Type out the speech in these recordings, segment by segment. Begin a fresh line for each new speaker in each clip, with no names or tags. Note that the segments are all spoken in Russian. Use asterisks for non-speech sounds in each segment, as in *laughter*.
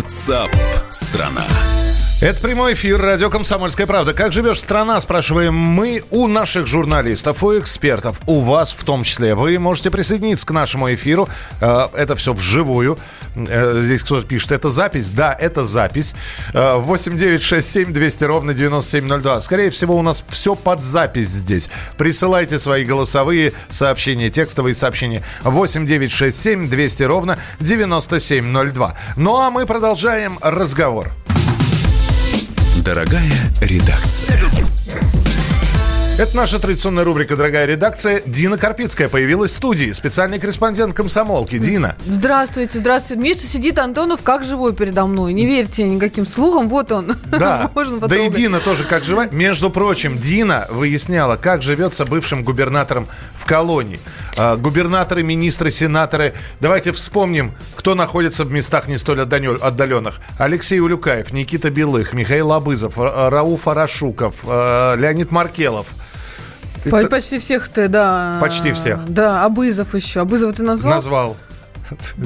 WhatsApp страна.
Это прямой эфир радио «Комсомольская правда». Как живешь страна, спрашиваем мы у наших журналистов, у экспертов, у вас в том числе. Вы можете присоединиться к нашему эфиру. Э, это все вживую. Э, здесь кто-то пишет, это запись? Да, это запись. 8967 200 ровно 9702. Скорее всего, у нас все под запись здесь. Присылайте свои голосовые сообщения, текстовые сообщения. 8967 200 ровно 9702. Ну а мы продолжаем разговор.
Дорогая редакция.
Это наша традиционная рубрика «Дорогая редакция». Дина Карпицкая появилась в студии. Специальный корреспондент комсомолки. Дина.
Здравствуйте, здравствуйте. Миша сидит, Антонов как живой передо мной. Не верьте никаким слухам. Вот он.
Да. *laughs* Можно да и Дина тоже как живая. Между прочим, Дина выясняла, как живется бывшим губернатором в колонии. А, губернаторы, министры, сенаторы. Давайте вспомним, кто находится в местах не столь отдаленных. Алексей Улюкаев, Никита Белых, Михаил Абызов, Рауф Арашуков, а, Леонид Маркелов.
Почти всех ты, да.
Почти всех.
Да, Абызов еще. Абызов ты назвал?
Назвал.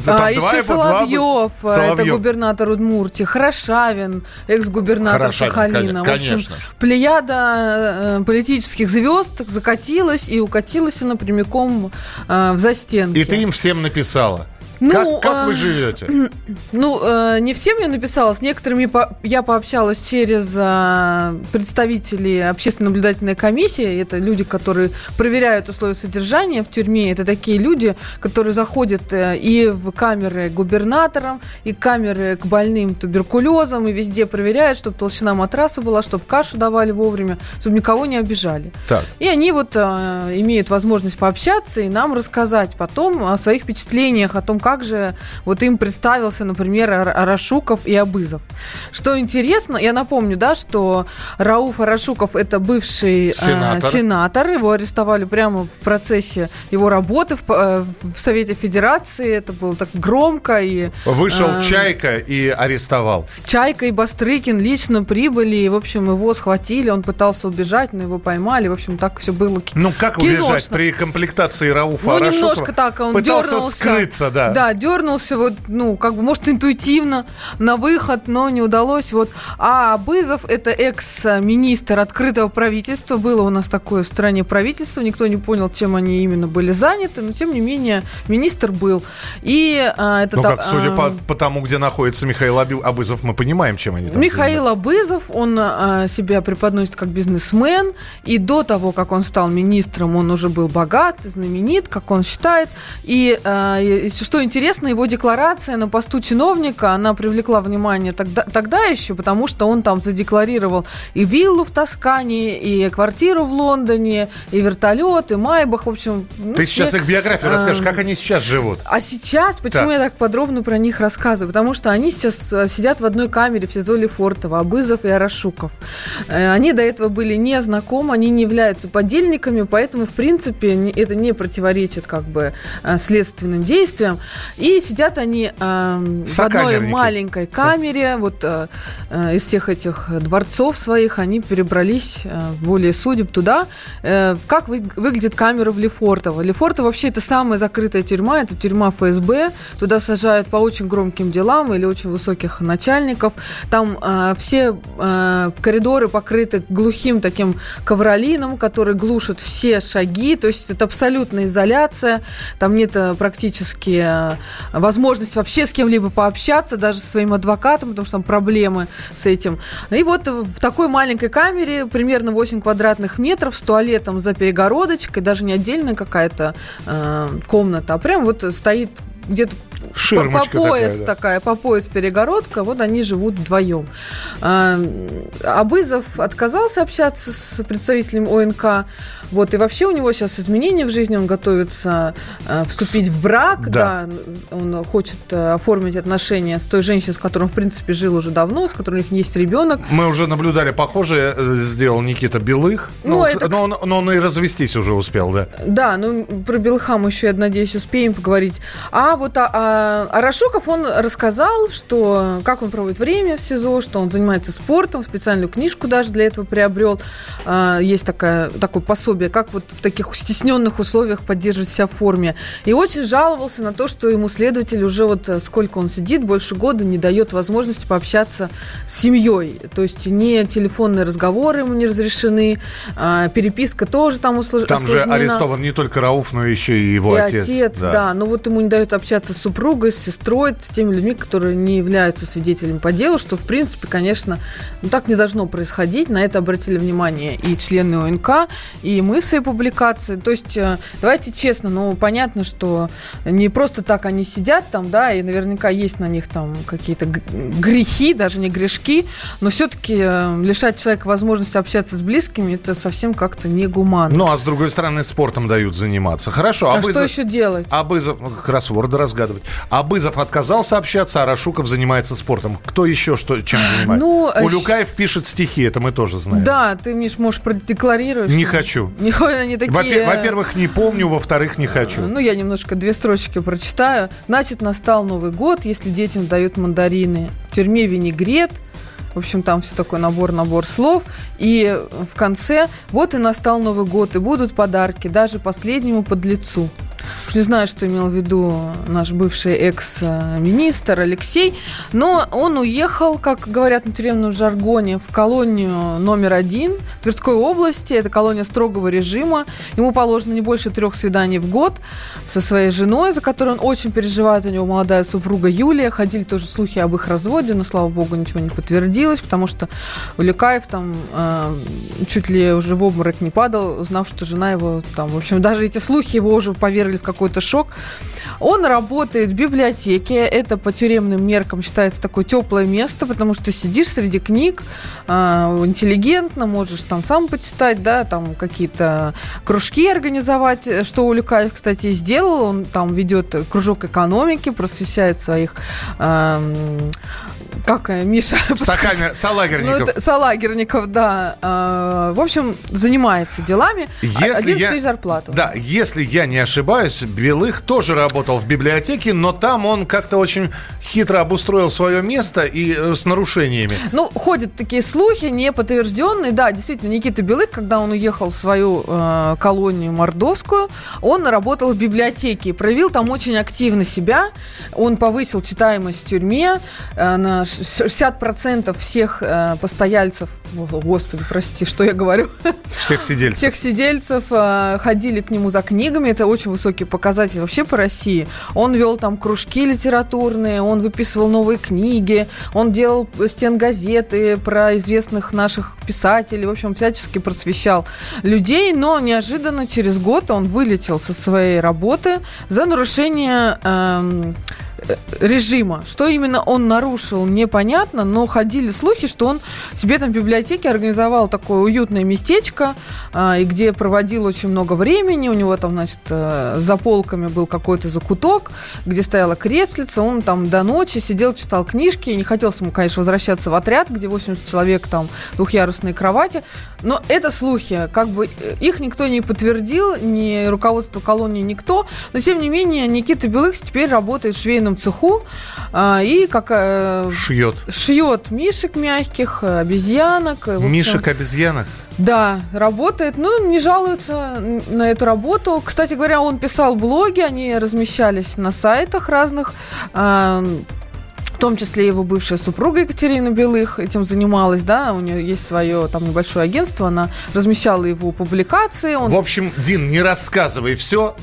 А, еще Соловьев, два... это губернатор Удмуртии, Хорошавин, экс-губернатор Сахалина.
Конечно.
Плеяда э, политических звезд закатилась и укатилась она прямиком э, в застенки.
И ты им всем написала. Ну, как, как вы а, живете? *clears throat*
Ну, э, не всем я написала, с некоторыми я пообщалась через э, представителей общественной наблюдательной комиссии. Это люди, которые проверяют условия содержания в тюрьме. Это такие люди, которые заходят э, и в камеры к губернаторам, и камеры к больным туберкулезом, и везде проверяют, чтобы толщина матраса была, чтобы кашу давали вовремя, чтобы никого не обижали.
Так.
И они вот э, имеют возможность пообщаться и нам рассказать потом о своих впечатлениях, о том, как же вот им представился, например, Арашуков и Абызов. Что интересно, я напомню, да, что Рауф Арашуков это бывший э, сенатор. Э, сенатор, его арестовали прямо в процессе его работы в, э, в Совете Федерации, это было так громко и...
Вышел э, Чайка и арестовал.
С Чайкой Бастрыкин лично прибыли, и, в общем, его схватили, он пытался убежать, но его поймали, в общем, так все было
Ну, как киношно. убежать при комплектации Рауфа
ну,
Арашукова?
немножко так, он
пытался
дернулся.
скрыться, да
да, дернулся, вот, ну, как бы, может, интуитивно на выход, но не удалось. Вот. А Абызов – это экс-министр открытого правительства. Было у нас такое в стране правительство. Никто не понял, чем они именно были заняты, но, тем не менее, министр был. И а, это...
Ну, как, судя а, по, по тому, где находится Михаил Абызов, мы понимаем, чем они там
Михаил. Абызов, он а, себя преподносит как бизнесмен, и до того, как он стал министром, он уже был богат, знаменит, как он считает. И, а, и что интересно, его декларация на посту чиновника, она привлекла внимание тогда, тогда еще, потому что он там задекларировал и виллу в Тоскане, и квартиру в Лондоне, и вертолет, и Майбах, в общем.
Ну, Ты все... сейчас их биографию расскажешь, как они сейчас живут?
А сейчас, почему так. я так подробно про них рассказываю? Потому что они сейчас э, сидят в одной камере в СИЗО Лефортово, Абызов и Арашуков. Э, они до этого были не знакомы, они не являются подельниками, поэтому, в принципе, это не противоречит как бы э, следственным действиям. И сидят они э, в одной маленькой камере. Вот э, э, из всех этих дворцов своих они перебрались э, волей судеб туда. Э, как вы, выглядит камера в Лефортово? Лефортово вообще это самая закрытая тюрьма. Это тюрьма ФСБ. Туда сажают по очень громким делам или очень высоких начальников. Там э, все э, коридоры покрыты глухим таким ковролином, который глушит все шаги. То есть это абсолютная изоляция. Там нет э, практически э, возможность вообще с кем-либо пообщаться, даже со своим адвокатом, потому что там проблемы с этим. И вот в такой маленькой камере, примерно 8 квадратных метров, с туалетом за перегородочкой, даже не отдельная какая-то э, комната, а прям вот стоит где-то
Ширмочка
по, по пояс
такая,
да. такая, по пояс перегородка, вот они живут вдвоем. А, Абызов отказался общаться с представителем ОНК, вот, и вообще у него сейчас изменения в жизни, он готовится а, вступить в брак, да. да, он хочет а, оформить отношения с той женщиной, с которой он, в принципе, жил уже давно, с которой у них есть ребенок.
Мы уже наблюдали похожее, э, сделал Никита Белых, ну, ну, это... но, он, но он и развестись уже успел, да?
Да, ну, про Белыха мы еще, я надеюсь, успеем поговорить. А вот а, а Арашуков, он рассказал, что как он проводит время в СИЗО, что он занимается спортом, специальную книжку даже для этого приобрел. Э, есть такая, такое пособие, как вот в таких стесненных условиях поддерживать себя в форме. И очень жаловался на то, что ему следователь уже вот э, сколько он сидит, больше года не дает возможности пообщаться с семьей. То есть не телефонные разговоры ему не разрешены, э, переписка тоже там услож...
Там же арестован не только Рауф, но еще и его
и
отец.
отец, да. да. Но вот ему не дают общаться с супругой, с сестрой, с теми людьми, которые не являются свидетелями по делу, что, в принципе, конечно, ну, так не должно происходить. На это обратили внимание и члены ОНК, и мы своей публикации. То есть, э, давайте честно, ну, понятно, что не просто так они сидят там, да, и наверняка есть на них там какие-то грехи, даже не грешки, но все-таки э, лишать человека возможности общаться с близкими, это совсем как-то негуманно.
Ну, а с другой стороны, спортом дают заниматься. Хорошо.
А, а что еще делать?
Абызов, ну, кроссворды разгадывать. Абызов отказался общаться, а Рашуков занимается спортом. Кто еще что, чем занимается? Ну, Улюкаев пишет стихи, это мы тоже знаем.
Да, ты, Миш, можешь продекларируешь.
Не хочу.
Не, *laughs* они такие...
Во-первых, не помню, во-вторых, не хочу.
Ну, я немножко две строчки прочитаю. Значит, настал Новый год, если детям дают мандарины. В тюрьме винегрет, в общем, там все такой набор-набор слов. И в конце, вот и настал Новый год, и будут подарки даже последнему подлецу. Уж не знаю, что имел в виду наш бывший экс-министр Алексей, но он уехал, как говорят на тюремном жаргоне, в колонию номер один Тверской области. Это колония строгого режима. Ему положено не больше трех свиданий в год со своей женой, за которую он очень переживает. У него молодая супруга Юлия. Ходили тоже слухи об их разводе, но, слава богу, ничего не подтвердилось, потому что Улюкаев там э, чуть ли уже в обморок не падал, узнав, что жена его там... В общем, даже эти слухи его уже повергли в какой-то шок. Он работает в библиотеке. Это по тюремным меркам считается такое теплое место, потому что сидишь среди книг, э, интеллигентно, можешь там сам почитать, да, там какие-то кружки организовать, что Улюкаев, кстати, сделал. Он там ведет кружок экономики, просвещает своих э, как э, Миша? *laughs*
Сокамер, салагерников. Ну,
салагерников, да. Э, в общем, занимается делами.
Если я,
зарплату.
Да, если я не ошибаюсь, Белых тоже работал в библиотеке, но там он как-то очень хитро обустроил свое место и э, с нарушениями.
Ну, ходят такие слухи, не подтвержденные. Да, действительно, Никита Белых, когда он уехал в свою э, колонию Мордовскую, он работал в библиотеке, проявил там очень активно себя. Он повысил читаемость в тюрьме э, на 60% всех э, постояльцев, о, господи, прости, что я говорю?
Всех сидельцев.
Всех сидельцев э, ходили к нему за книгами, это очень высокий показатель вообще по России. Он вел там кружки литературные, он выписывал новые книги, он делал стенгазеты про известных наших писателей, в общем, всячески просвещал людей, но неожиданно через год он вылетел со своей работы за нарушение э, режима. Что именно он нарушил, непонятно, но ходили слухи, что он себе там в библиотеке организовал такое уютное местечко, а, и где проводил очень много времени. У него там, значит, э, за полками был какой-то закуток, где стояла креслица. Он там до ночи сидел, читал книжки. И не хотелось ему, конечно, возвращаться в отряд, где 80 человек, там, двухъярусные кровати. Но это слухи. Как бы э, их никто не подтвердил, ни руководство колонии, никто. Но, тем не менее, Никита Белых теперь работает в швейном цеху а, и как
э, шьет
шьет мишек мягких, обезьянок.
Мишек обезьянок.
Да, работает. Ну, не жалуются на эту работу. Кстати говоря, он писал блоги, они размещались на сайтах разных. В том числе его бывшая супруга Екатерина Белых этим занималась, да, у нее есть свое там небольшое агентство, она размещала его публикации. Он...
В общем, Дин, не рассказывай все,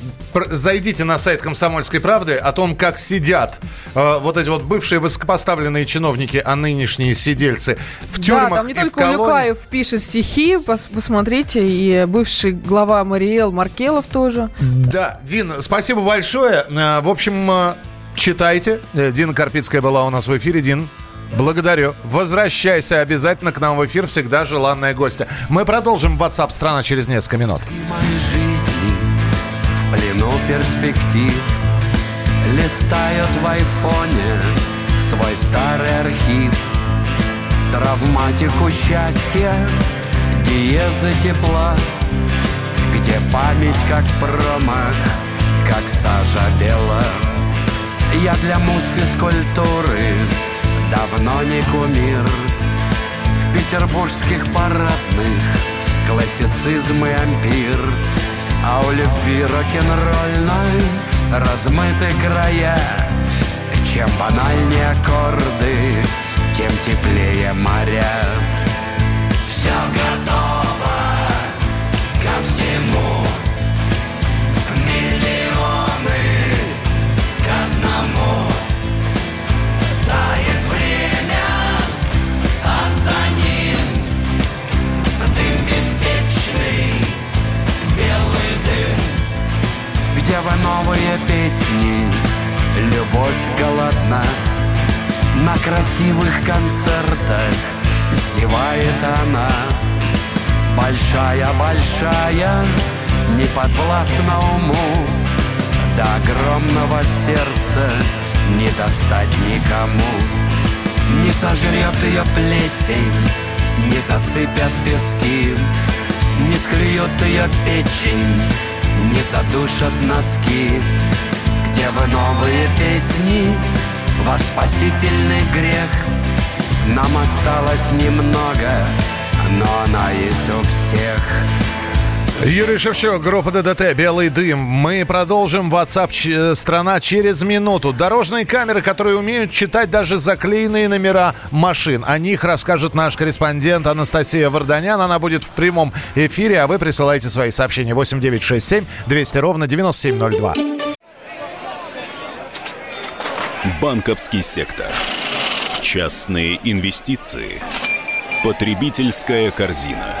зайдите на сайт «Комсомольской правды» о том, как сидят э, вот эти вот бывшие высокопоставленные чиновники, а нынешние сидельцы в тюрьмах Да,
там не только Улюкаев пишет стихи, пос посмотрите, и бывший глава Мариэл Маркелов тоже.
Да, Дин, спасибо большое. Э, в общем, э, Читайте. Э, Дина Карпицкая была у нас в эфире. Дин, Благодарю. Возвращайся обязательно к нам в эфир. Всегда желанная гостья. Мы продолжим WhatsApp страна через несколько минут.
Жизни в плену перспектив Листают в айфоне свой старый архив Травматику счастья, диезы тепла Где память как промах, как сажа бела Я для муз-физкультуры давно не кумир. В петербургских парадных классицизм и ампир. А у любви рок-н-ролльной размыты края. Чем банальнее аккорды, тем теплее моря. Все новые песни, любовь голодна На красивых концертах. Зевает она. Большая-большая, не подвластна уму. До огромного сердца не достать никому. Не сожрет ее плесень, не засыпят пески Не склюют ее печень, не задушат носки Где вы новые песни, ваш спасительный грех. Нам осталось немного, но она есть у всех
Юрий Шевчук, группа ДДТ «Белый дым». Мы продолжим WhatsApp ч- страна через минуту. Дорожные камеры, которые умеют читать даже заклеенные номера машин. О них расскажет наш корреспондент Анастасия Варданян. Она будет в прямом эфире, а вы присылайте свои сообщения 8967 200 ровно 9702.
Банковский сектор. Частные инвестиции. Потребительская корзина.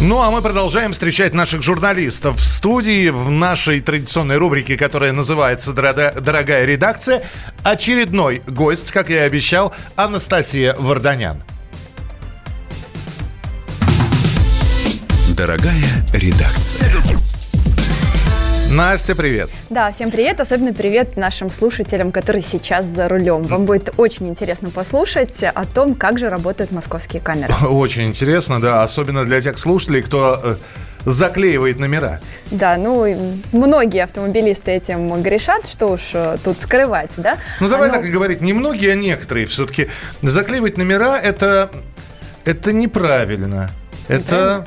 Ну, а мы продолжаем встречать наших журналистов в студии, в нашей традиционной рубрике, которая называется «Дорога- «Дорогая редакция». Очередной гость, как я и обещал, Анастасия Варданян.
Дорогая редакция.
Настя, привет.
Да, всем привет, особенно привет нашим слушателям, которые сейчас за рулем. Вам будет очень интересно послушать о том, как же работают московские камеры. *laughs*
Очень интересно, да, особенно для тех слушателей, кто э, заклеивает номера.
Да, ну, многие автомобилисты этим грешат, что уж э, тут скрывать, да?
Ну, давай
Оно-
так и говорить, не многие, а некоторые. Все-таки заклеивать номера это, это неправильно. Это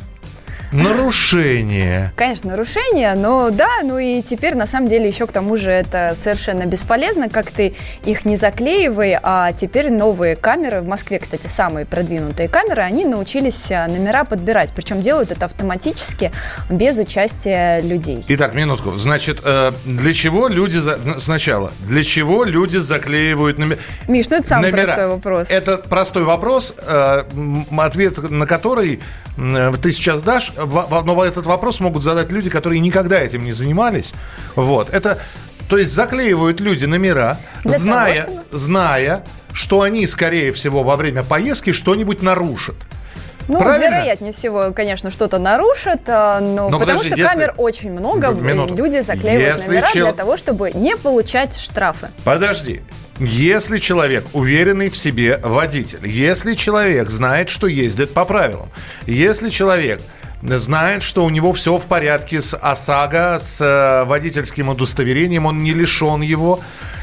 нарушение.
Конечно, нарушение, но да, ну и теперь на самом деле еще к тому же это совершенно бесполезно, как ты их не заклеивай, а теперь новые камеры, в Москве, кстати, самые продвинутые камеры, они научились а, номера подбирать, причем делают это автоматически, без участия людей.
Итак, минутку. Значит, э, для чего люди... за- Сначала, для чего люди заклеивают номера?
Миш, ну это самый
Номера.
простой вопрос.
Это простой вопрос, э, ответ на который м, ты сейчас дашь, но этот вопрос могут задать люди, которые никогда этим не занимались. Вот. Это, то есть заклеивают люди номера,
Для того,
зная,
чтобы-
зная, что они, скорее всего, во время поездки что-нибудь нарушат.
Ну,
Правильно?
вероятнее всего, конечно, что-то нарушат, а, но
Но
потому
подожди,
что
если-
камер очень много,
минуту.
люди заклеивают
Если
номера
чел-
для того, чтобы не получать штрафы.
Подожди. Если человек уверенный в себе водитель, если человек знает, что ездит по правилам, если человек знает, что у него все в порядке с ОСАГО, с э, водительским удостоверением, он не лишен его,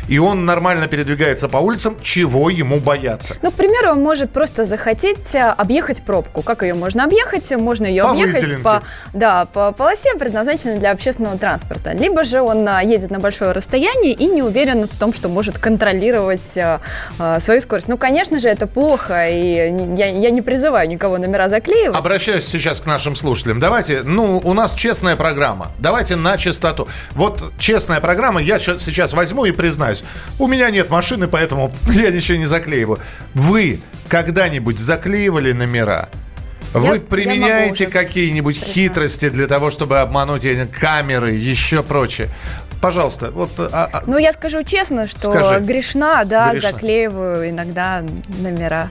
и он нормально передвигается по улицам, чего ему бояться?
Ну, к примеру, он может просто захотеть а, объехать пробку. Как ее можно объехать? Можно ее
По
объехать
выделенке.
по, да, по полосе, предназначенной для общественного транспорта. Либо же он а, едет на большое расстояние и не уверен в том, что может контролировать а, а, свою скорость. Ну, конечно же, это плохо, и я, я не призываю никого номера заклеивать.
Обращаюсь сейчас к нашим слушателям. Давайте, ну, у нас честная программа. Давайте на чистоту. Вот честная программа, я сейчас возьму и признаюсь. У меня нет машины, поэтому *laughs* я ничего не заклеиваю. Вы когда-нибудь заклеивали номера? Вы
Я-
применяете
я
какие-нибудь
признаться.
хитрости для того, чтобы обмануть камеры, еще прочее? Пожалуйста, вот... А,
а... Ну, я скажу честно, что Скажи. грешна, да, грешна. заклеиваю иногда номера.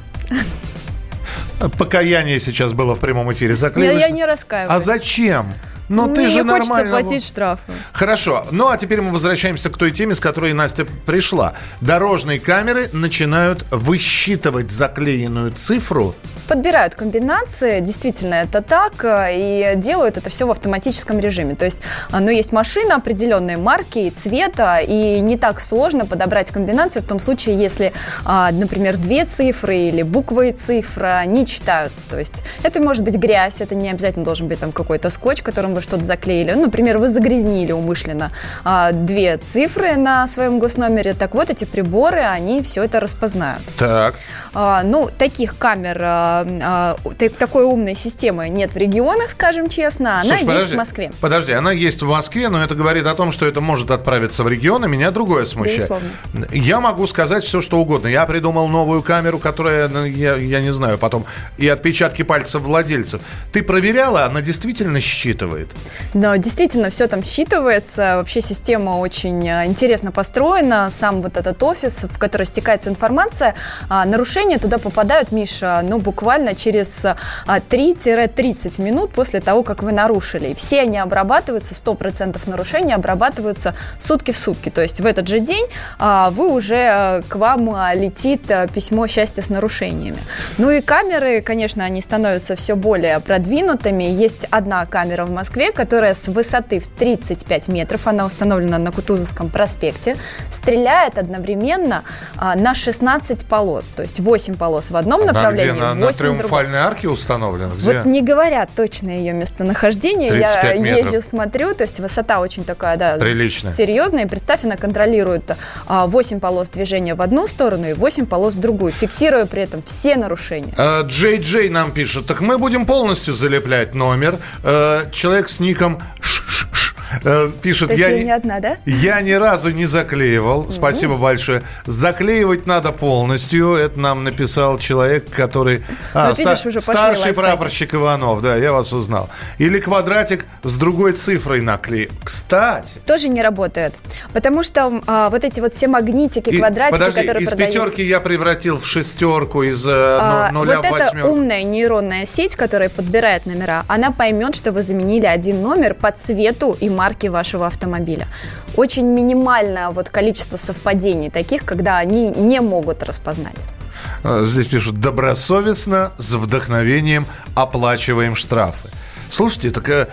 Покаяние сейчас было в прямом эфире. Заклеиваешь?
Я, я не раскаиваюсь.
А зачем? Но ну, ты же хочется
платить штрафы.
Хорошо. Ну, а теперь мы возвращаемся к той теме, с которой Настя пришла. Дорожные камеры начинают высчитывать заклеенную цифру
подбирают комбинации, действительно это так, и делают это все в автоматическом режиме. То есть, ну, есть машина определенной марки и цвета, и не так сложно подобрать комбинацию в том случае, если, а, например, две цифры или буквы и цифра не читаются. То есть, это может быть грязь, это не обязательно должен быть там какой-то скотч, которым вы что-то заклеили. Ну, например, вы загрязнили умышленно а, две цифры на своем госномере. Так вот, эти приборы, они все это распознают.
Так.
А, ну, таких камер а, такой умной системы нет в регионах, скажем честно. Она Слушай, есть подожди, в Москве.
Подожди, она есть в Москве, но это говорит о том, что это может отправиться в регионы. Меня другое смущает. Безусловно. Я могу сказать все, что угодно. Я придумал новую камеру, которая, ну, я, я не знаю, потом и отпечатки пальцев владельцев. Ты проверяла, она действительно считывает?
Да, действительно, все там считывается. Вообще система очень а, интересно построена. Сам вот этот офис, в который стекается информация, а, нарушения туда попадают, Миша, ну, буквально через 3-30 а, минут после того, как вы нарушили. И все они обрабатываются, 100% нарушений обрабатываются сутки в сутки. То есть в этот же день а, вы уже а, к вам летит письмо счастья с нарушениями. Ну и камеры, конечно, они становятся все более продвинутыми. Есть одна камера в Москве, которая с высоты в 35 метров, она установлена на Кутузовском проспекте, стреляет одновременно на 16 полос. То есть 8 полос в одном Она направлении,
где? На, 8 триумфальной арке установлена? Где?
Вот не говорят точно ее местонахождение. Я метров. езжу, смотрю, то есть высота очень такая, да,
Приличная.
серьезная. И представь, она контролирует 8 а, полос движения в одну сторону и 8 полос в другую, фиксируя при этом все нарушения.
А, Джей Джей нам пишет, так мы будем полностью залеплять номер. А, человек с ником Э, пишет,
я, не одна, да?
я ни разу не заклеивал. Mm-hmm. Спасибо большое. Заклеивать надо полностью. Это нам написал человек, который...
А, ну, ста- уже
старший прапорщик Иванов, да, я вас узнал. Или квадратик с другой цифрой наклеил. Кстати.
Тоже не работает. Потому что а, вот эти вот все магнитики, и, квадратики,
подожди,
которые
из продаются... пятерки я превратил в шестерку, из э, а, нуля
вот в
восьмерку.
это умная нейронная сеть, которая подбирает номера, она поймет, что вы заменили один номер по цвету и марки вашего автомобиля. Очень минимальное вот количество совпадений таких, когда они не могут распознать.
А, здесь пишут, добросовестно, с вдохновением оплачиваем штрафы. Слушайте, так э,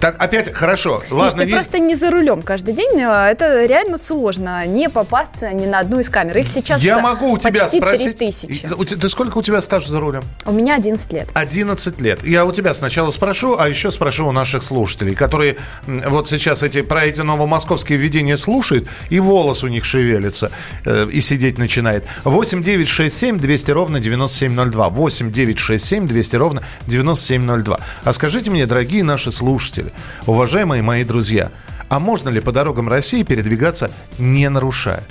так, опять, хорошо. Ладно,
ты не... просто не за рулем каждый день. А, это реально сложно. Не попасться ни на одну из камер. Их сейчас
Я могу у тебя
спросить. тысячи.
Ты сколько у тебя стаж за рулем?
У меня 11 лет.
11 лет. Я у тебя сначала спрошу, а еще спрошу у наших слушателей, которые вот сейчас эти, про эти новомосковские введения слушают, и волос у них шевелится, э, и сидеть начинает. 8 9 6 7 200 ровно 9702. 8 9 6 7 200 ровно 9702. А скажите мне, дорогие наши слушатели, слушатели, уважаемые мои друзья, а можно ли по дорогам России передвигаться не нарушая?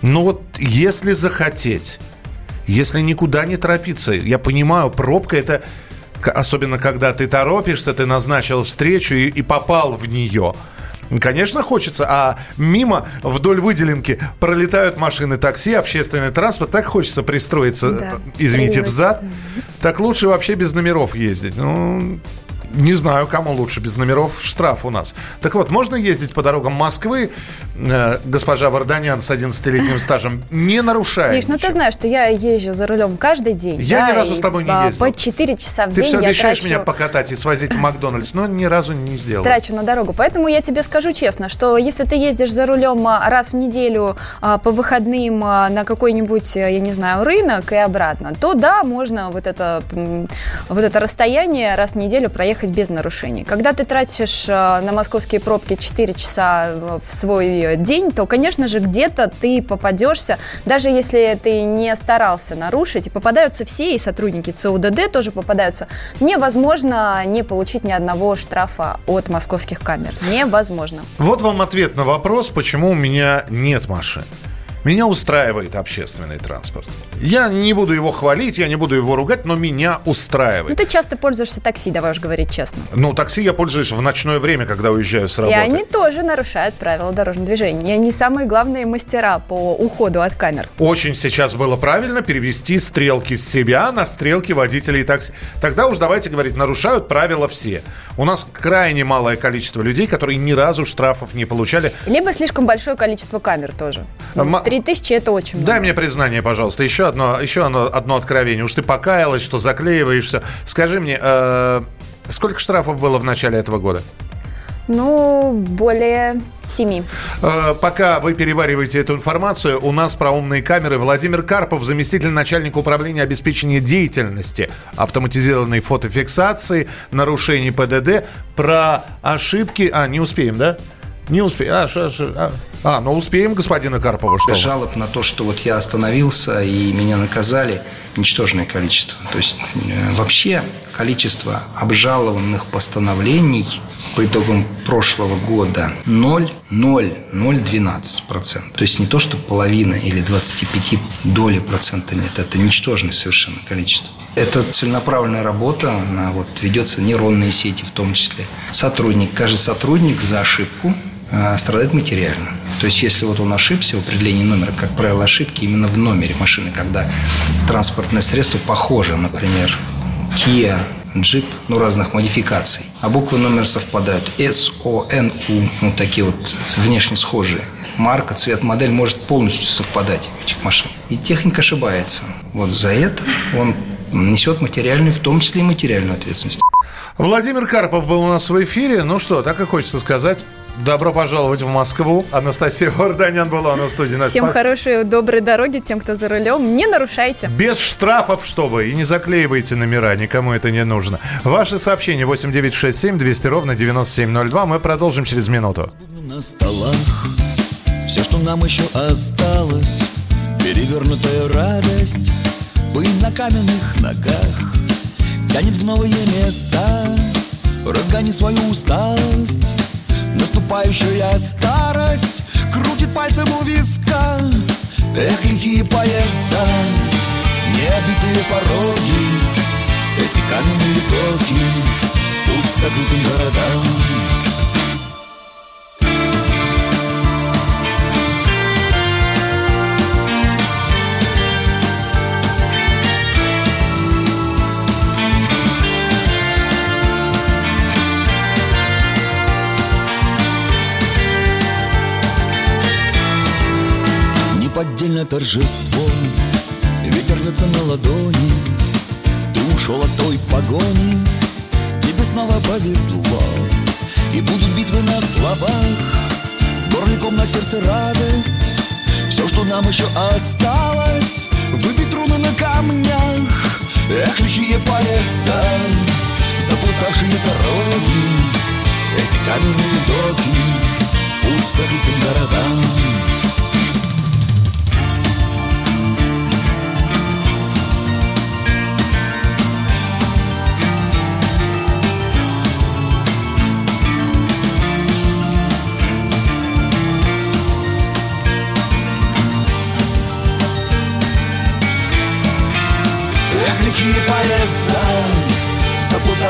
Ну вот, если захотеть, если никуда не торопиться, я понимаю, пробка это, особенно когда ты торопишься, ты назначил встречу и, и попал в нее. Конечно, хочется, а мимо вдоль выделенки пролетают машины такси, общественный транспорт, так хочется пристроиться, да. извините, взад. Так лучше вообще без номеров ездить. Ну, не знаю, кому лучше без номеров. Штраф у нас. Так вот, можно ездить по дорогам Москвы, э, госпожа Варданян с 11-летним стажем, не нарушая
Миш, ну ты знаешь, что я езжу за рулем каждый день.
Я да, ни разу с тобой не ездил.
По 4 часа в
ты
день
все обещаешь
трачу...
меня покатать и свозить в Макдональдс, но ни разу не сделал.
Трачу на дорогу. Поэтому я тебе скажу честно, что если ты ездишь за рулем а, раз в неделю а, по выходным а, на какой-нибудь, я не знаю, рынок и обратно, то да, можно вот это, вот это расстояние раз в неделю проехать без нарушений. Когда ты тратишь э, на московские пробки 4 часа э, в свой день, то, конечно же, где-то ты попадешься, даже если ты не старался нарушить, и попадаются все, и сотрудники ЦУДД тоже попадаются, невозможно не получить ни одного штрафа от московских камер. Невозможно.
Вот вам ответ на вопрос, почему у меня нет машины. Меня устраивает общественный транспорт. Я не буду его хвалить, я не буду его ругать, но меня
Ну,
устраивает.
ты часто пользуешься такси, давай уж говорить честно.
Ну, такси я пользуюсь в ночное время, когда уезжаю с
И
работы.
они тоже нарушают правила дорожного движения. И они самые главные мастера по уходу от камер.
Очень сейчас было правильно перевести стрелки с себя на стрелки водителей такси. Тогда уж давайте говорить, нарушают правила все. У нас крайне малое количество людей, которые ни разу штрафов не получали.
Либо слишком большое количество камер тоже. Ну,
Ма-
3000 это очень много.
Дай мне признание, пожалуйста, еще одно, еще одно, одно откровение. Уж ты покаялась, что заклеиваешься. Скажи мне, э, сколько штрафов было в начале этого года?
Ну, более 7.
Э, Пока вы перевариваете эту информацию, у нас про умные камеры Владимир Карпов, заместитель начальника управления обеспечения деятельности автоматизированной фотофиксации, нарушений ПДД, про ошибки... А, не успеем, да? Не успеем. А, шо- шо- а, а, ну успеем господина Карпова, что?
Жалоб на то, что вот я остановился и меня наказали, ничтожное количество. То есть э, вообще количество обжалованных постановлений по итогам прошлого года 0,0012%. То есть не то, что половина или 25 доли процента нет, это ничтожное совершенно количество. Это целенаправленная работа, она вот ведется нейронные сети в том числе. Сотрудник, каждый сотрудник за ошибку э, страдает материально. То есть, если вот он ошибся в определении номера, как правило, ошибки именно в номере машины, когда транспортное средство похоже, например, Kia, Jeep, ну, разных модификаций, а буквы номера совпадают. S, O, N, U, ну, такие вот внешне схожие. Марка, цвет, модель может полностью совпадать у этих машин. И техника ошибается. Вот за это он несет материальную, в том числе и материальную ответственность.
Владимир Карпов был у нас в эфире. Ну что, так и хочется сказать. Добро пожаловать в Москву. Анастасия Варданян была у нас в студии. Настя,
Всем хорошей, доброй дороги тем, кто за рулем. Не нарушайте.
Без штрафов, чтобы. И не заклеивайте номера, никому это не нужно. Ваши сообщения 8967 200 ровно 9702. Мы продолжим через минуту.
на столах Все, что нам еще осталось Перевернутая радость Пыль на каменных ногах Тянет в новые места Разгони свою усталость Наступающая старость Крутит пальцем у виска. Эх, лихие поезда Необитые пороги Эти каменные токи Путь к закрытым городам Неподдельное торжество Ветер рвется на ладони Ты ушел от той погони. Тебе снова повезло И будут битвы на словах. В горле ком на сердце радость. Все, что нам еще осталось Выбить руны на камнях. Эх, лихие поезда Заплутавшие дороги. Эти каменные доки Путь к закрытым городам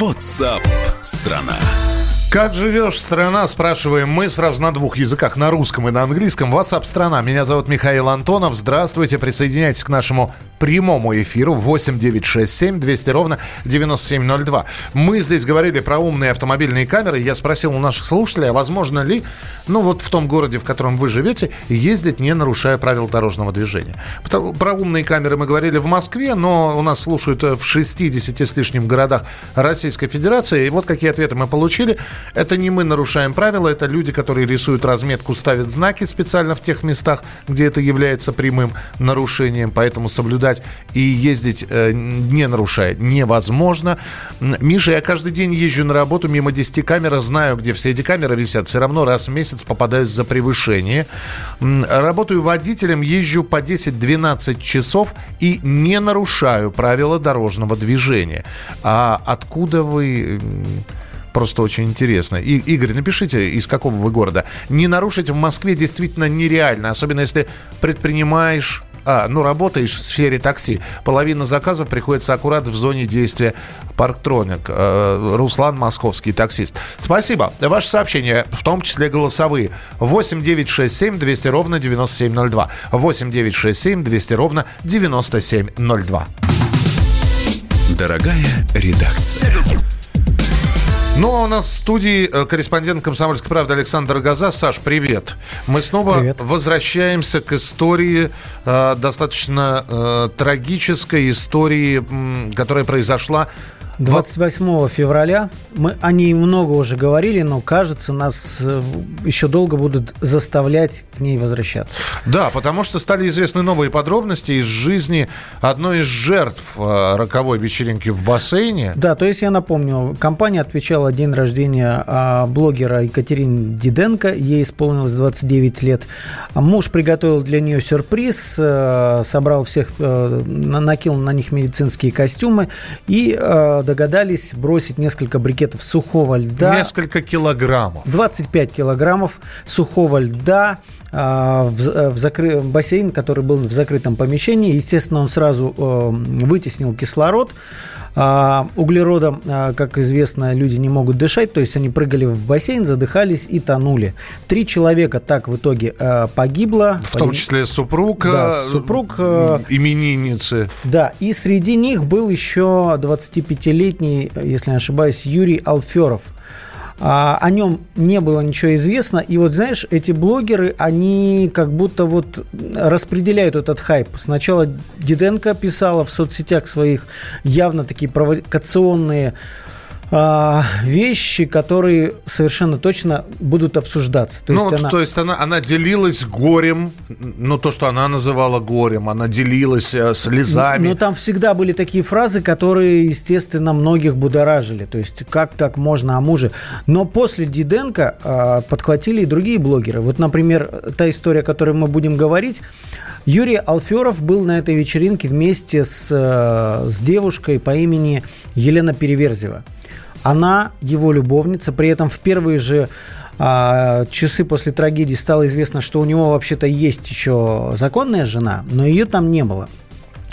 WhatsApp страна.
Как живешь, страна, спрашиваем мы сразу на двух языках, на русском и на английском. WhatsApp страна. Меня зовут Михаил Антонов. Здравствуйте, присоединяйтесь к нашему прямому эфиру 8967 200 ровно 9702. Мы здесь говорили про умные автомобильные камеры. Я спросил у наших слушателей, а возможно ли, ну вот в том городе, в котором вы живете, ездить, не нарушая правил дорожного движения. Про умные камеры мы говорили в Москве, но у нас слушают э, в 60 с лишним городах Российской Федерации. И вот какие ответы мы получили. Это не мы нарушаем правила, это люди, которые рисуют разметку, ставят знаки специально в тех местах, где это является прямым нарушением. Поэтому соблюдать и ездить э, не нарушая невозможно. Миша, я каждый день езжу на работу мимо 10 камер, знаю, где все эти камеры висят. Все равно раз в месяц попадаюсь за превышение. Работаю водителем, езжу по 10-12 часов и не нарушаю правила дорожного движения. А откуда вы просто очень интересно. И, Игорь, напишите, из какого вы города. Не нарушить в Москве действительно нереально, особенно если предпринимаешь а, ну, работаешь в сфере такси. Половина заказов приходится аккурат в зоне действия Парктроник. Э, Руслан Московский, таксист. Спасибо. Ваше сообщение, в том числе голосовые. 8 9 6 7 200 ровно 9702. 8 9 6 7 200 ровно 9702.
Дорогая редакция.
Ну, а у нас в студии э, корреспондент «Комсомольской правды» Александр Газа. Саш, привет. Мы снова привет. возвращаемся к истории, э, достаточно э, трагической истории, которая произошла
28 февраля. Мы о ней много уже говорили, но кажется, нас э, еще долго будут заставлять к ней возвращаться.
Да, потому что стали известны новые подробности из жизни одной из жертв э, роковой вечеринки в бассейне.
Да, то есть я напомню, компания отвечала день рождения а, блогера Екатерины Диденко. Ей исполнилось 29 лет. Муж приготовил для нее сюрприз, э, собрал всех, накинул на них медицинские костюмы и догадались бросить несколько брикетов сухого льда.
Несколько килограммов.
25 килограммов сухого льда в, э, в закры... бассейн, который был в закрытом помещении. Естественно, он сразу э, вытеснил кислород. А, углеродом, а, как известно, люди не могут дышать, то есть они прыгали в бассейн, задыхались и тонули. Три человека так в итоге а, погибло.
В том числе супруг,
да, супруг
именинницы.
Да, и среди них был еще 25-летний, если не ошибаюсь, Юрий Алферов. А, о нем не было ничего известно. И вот, знаешь, эти блогеры, они как будто вот распределяют этот хайп. Сначала Диденко писала в соцсетях своих явно такие провокационные вещи, которые совершенно точно будут обсуждаться.
То ну, есть она... то есть она, она делилась горем, ну, то, что она называла горем, она делилась э, слезами.
Но, но там всегда были такие фразы, которые, естественно, многих будоражили. То есть, как так можно о муже? Но после Диденко э, подхватили и другие блогеры. Вот, например, та история, о которой мы будем говорить. Юрий Алферов был на этой вечеринке вместе с, э, с девушкой по имени Елена Переверзева. Она его любовница, при этом в первые же а, часы после трагедии стало известно, что у него вообще-то есть еще законная жена, но ее там не было.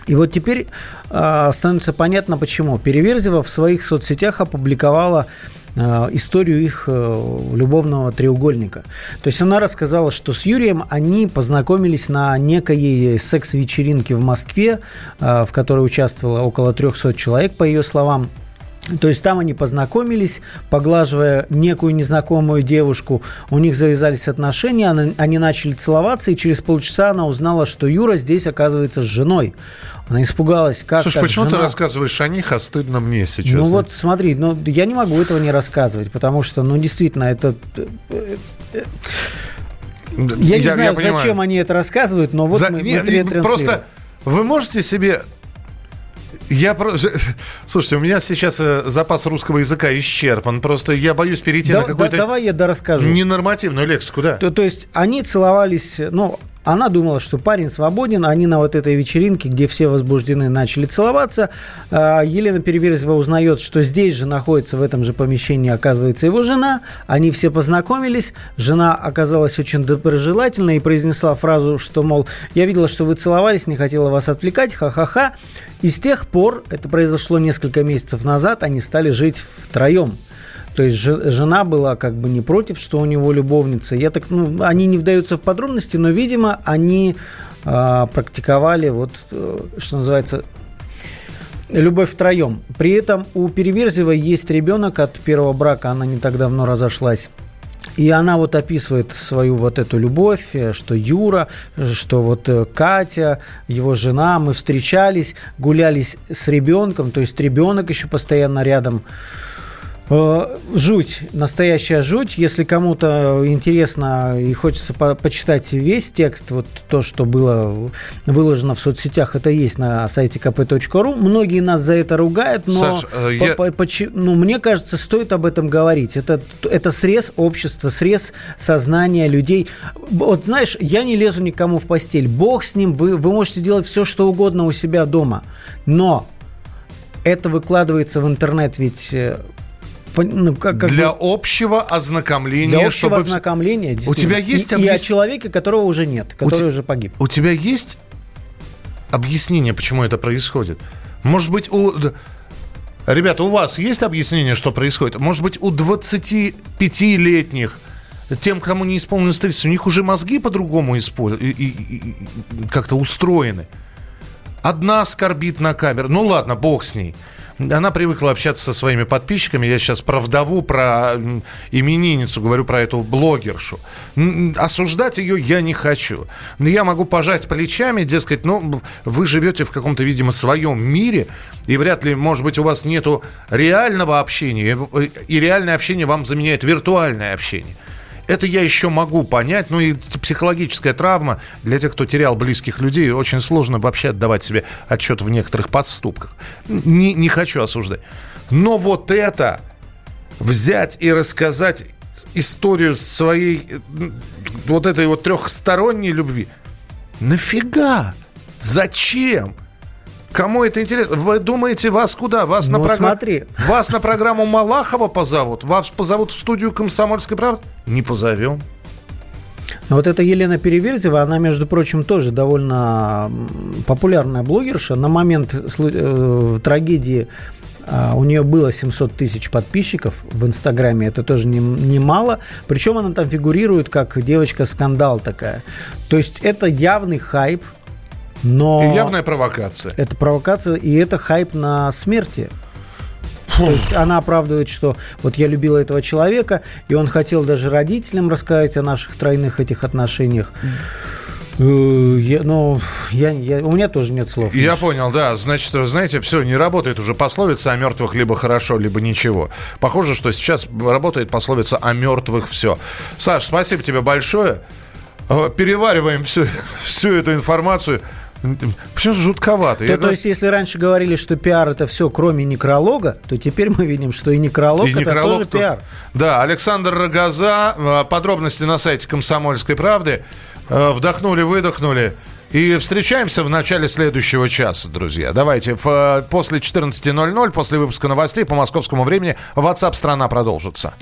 И вот теперь а, становится понятно, почему. Переверзева в своих соцсетях опубликовала а, историю их а, любовного треугольника. То есть она рассказала, что с Юрием они познакомились на некой секс-вечеринке в Москве, а, в которой участвовало около 300 человек, по ее словам. То есть там они познакомились, поглаживая некую незнакомую девушку, у них завязались отношения, они начали целоваться, и через полчаса она узнала, что Юра здесь оказывается с женой. Она испугалась, как
Слушай, почему жена... ты рассказываешь о них, а стыдно мне сейчас?
Ну вот смотри, ну я не могу этого не рассказывать, потому что, ну действительно, это... Э, э, я, я не знаю, я зачем они это рассказывают, но вот За... мы, Нет, мы
Просто вы можете себе я просто... *laughs* Слушайте, у меня сейчас э, запас русского языка исчерпан. Просто я боюсь перейти да, на какую-то... Да,
давай я дорасскажу.
Ненормативную лексику, да.
То, то есть они целовались... Ну, она думала, что парень свободен. Они на вот этой вечеринке, где все возбуждены, начали целоваться. А, Елена Переверзева узнает, что здесь же находится в этом же помещении, оказывается, его жена. Они все познакомились. Жена оказалась очень доброжелательной и произнесла фразу, что, мол, я видела, что вы целовались, не хотела вас отвлекать, ха-ха-ха. И с тех пор, это произошло несколько месяцев назад, они стали жить втроем. То есть жена была как бы не против, что у него любовница. Я так, ну, они не вдаются в подробности, но, видимо, они э, практиковали вот, э, что называется, любовь втроем. При этом у Переверзевой есть ребенок от первого брака, она не так давно разошлась. И она вот описывает свою вот эту любовь, э, что Юра, что вот э, Катя, его жена, мы встречались, гулялись с ребенком, то есть ребенок еще постоянно рядом Жуть, настоящая жуть. Если кому-то интересно и хочется по- почитать весь текст, вот то, что было выложено в соцсетях, это есть на сайте kp.ru. Многие нас за это ругают, но
Саш, э, я-
по- по- ну, мне кажется, стоит об этом говорить. Это, это срез общества, срез сознания людей. Вот знаешь, я не лезу никому в постель. Бог с ним, вы, вы можете делать все, что угодно у себя дома. Но это выкладывается в интернет ведь... ну, как, как
Для
бы-
общего ознакомления.
для общего
чтобы...
ознакомления.
У тебя есть
и, и о человеке, которого уже нет, который
те-
уже погиб.
У тебя есть объяснение, почему это происходит? Может быть, у... Ребята, у вас есть объяснение, что происходит? Может быть, у 25-летних, тем, кому не исполнилось 30, у них уже мозги по-другому испо- и- и- и- и- как-то устроены. Одна скорбит на камеру. Ну ладно, бог с ней. Она привыкла общаться со своими подписчиками. Я сейчас про вдову, про именинницу говорю, про эту блогершу. Осуждать ее я не хочу. Я могу пожать плечами, дескать, ну, вы живете в каком-то, видимо, своем мире, и вряд ли, может быть, у вас нету реального общения, и и реальное общение вам заменяет виртуальное общение. Это я еще могу понять, ну и психологическая травма для тех, кто терял близких людей, очень сложно вообще отдавать себе отчет в некоторых подступках. Не, не хочу осуждать. Но вот это взять и рассказать историю своей вот этой вот трехсторонней любви, нафига? Зачем? Кому это интересно? Вы думаете, вас куда? Вас на
Ну,
программу...
смотри. *laughs*
Вас на программу Малахова позовут? Вас позовут в студию «Комсомольской правды»? Не позовем.
Но вот эта Елена Переверзева, она, между прочим, тоже довольно популярная блогерша. На момент э, трагедии а, у нее было 700 тысяч подписчиков в Инстаграме, это тоже не- немало. Причем она там фигурирует как девочка-скандал такая. То есть это явный хайп, но...
И явная провокация.
Это провокация, и это хайп на смерти. То есть она оправдывает, что вот я любила этого человека, и он хотел даже родителям рассказать о наших тройных этих отношениях. Э, я- ну, я, я- у меня тоже нет слов.
Я
Миш.
понял, да. Значит, знаете, все, не работает уже пословица о мертвых либо хорошо, либо ничего. Похоже, что сейчас работает пословица о мертвых все. Саш, спасибо тебе большое. Э, Перевариваем всю, *laughs* всю эту информацию. Почему жутковато?
То,
Я
то есть, если раньше говорили, что пиар это все, кроме некролога, то теперь мы видим, что и некролог
И
это
некролог
тоже
тут.
пиар.
Да, Александр Рогоза. Э, Подробности на сайте «Комсомольской правды». Э, Вдохнули, выдохнули. И встречаемся в начале следующего часа, друзья. Давайте в, э, после 14.00, после выпуска новостей по московскому времени, WhatsApp страна продолжится.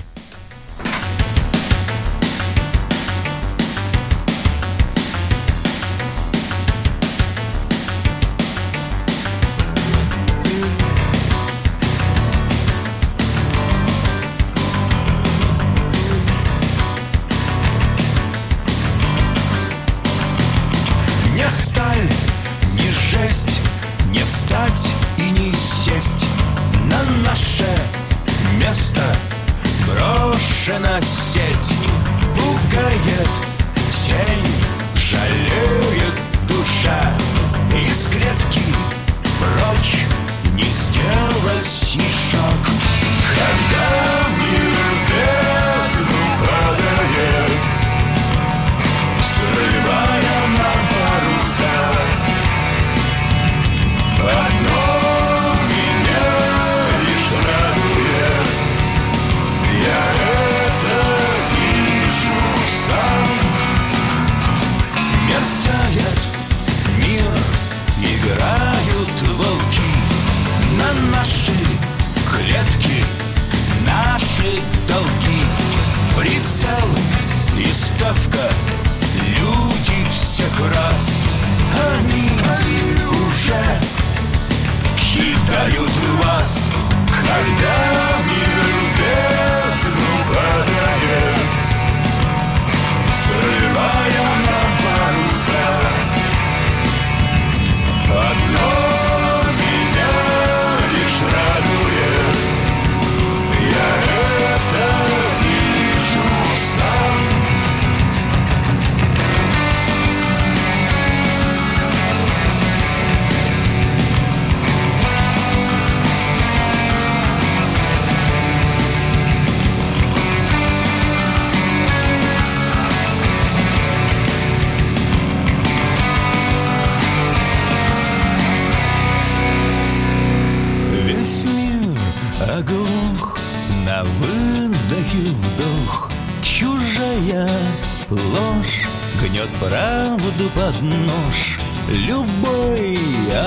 Нож. Любой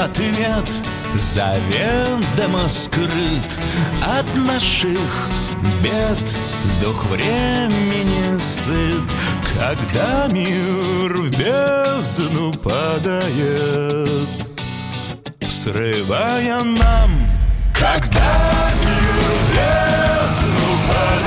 ответ. Заведомо скрыт От наших бед. Дух времени сыт Когда мир в бездну падает. Срывая нам Когда мир в бездну падает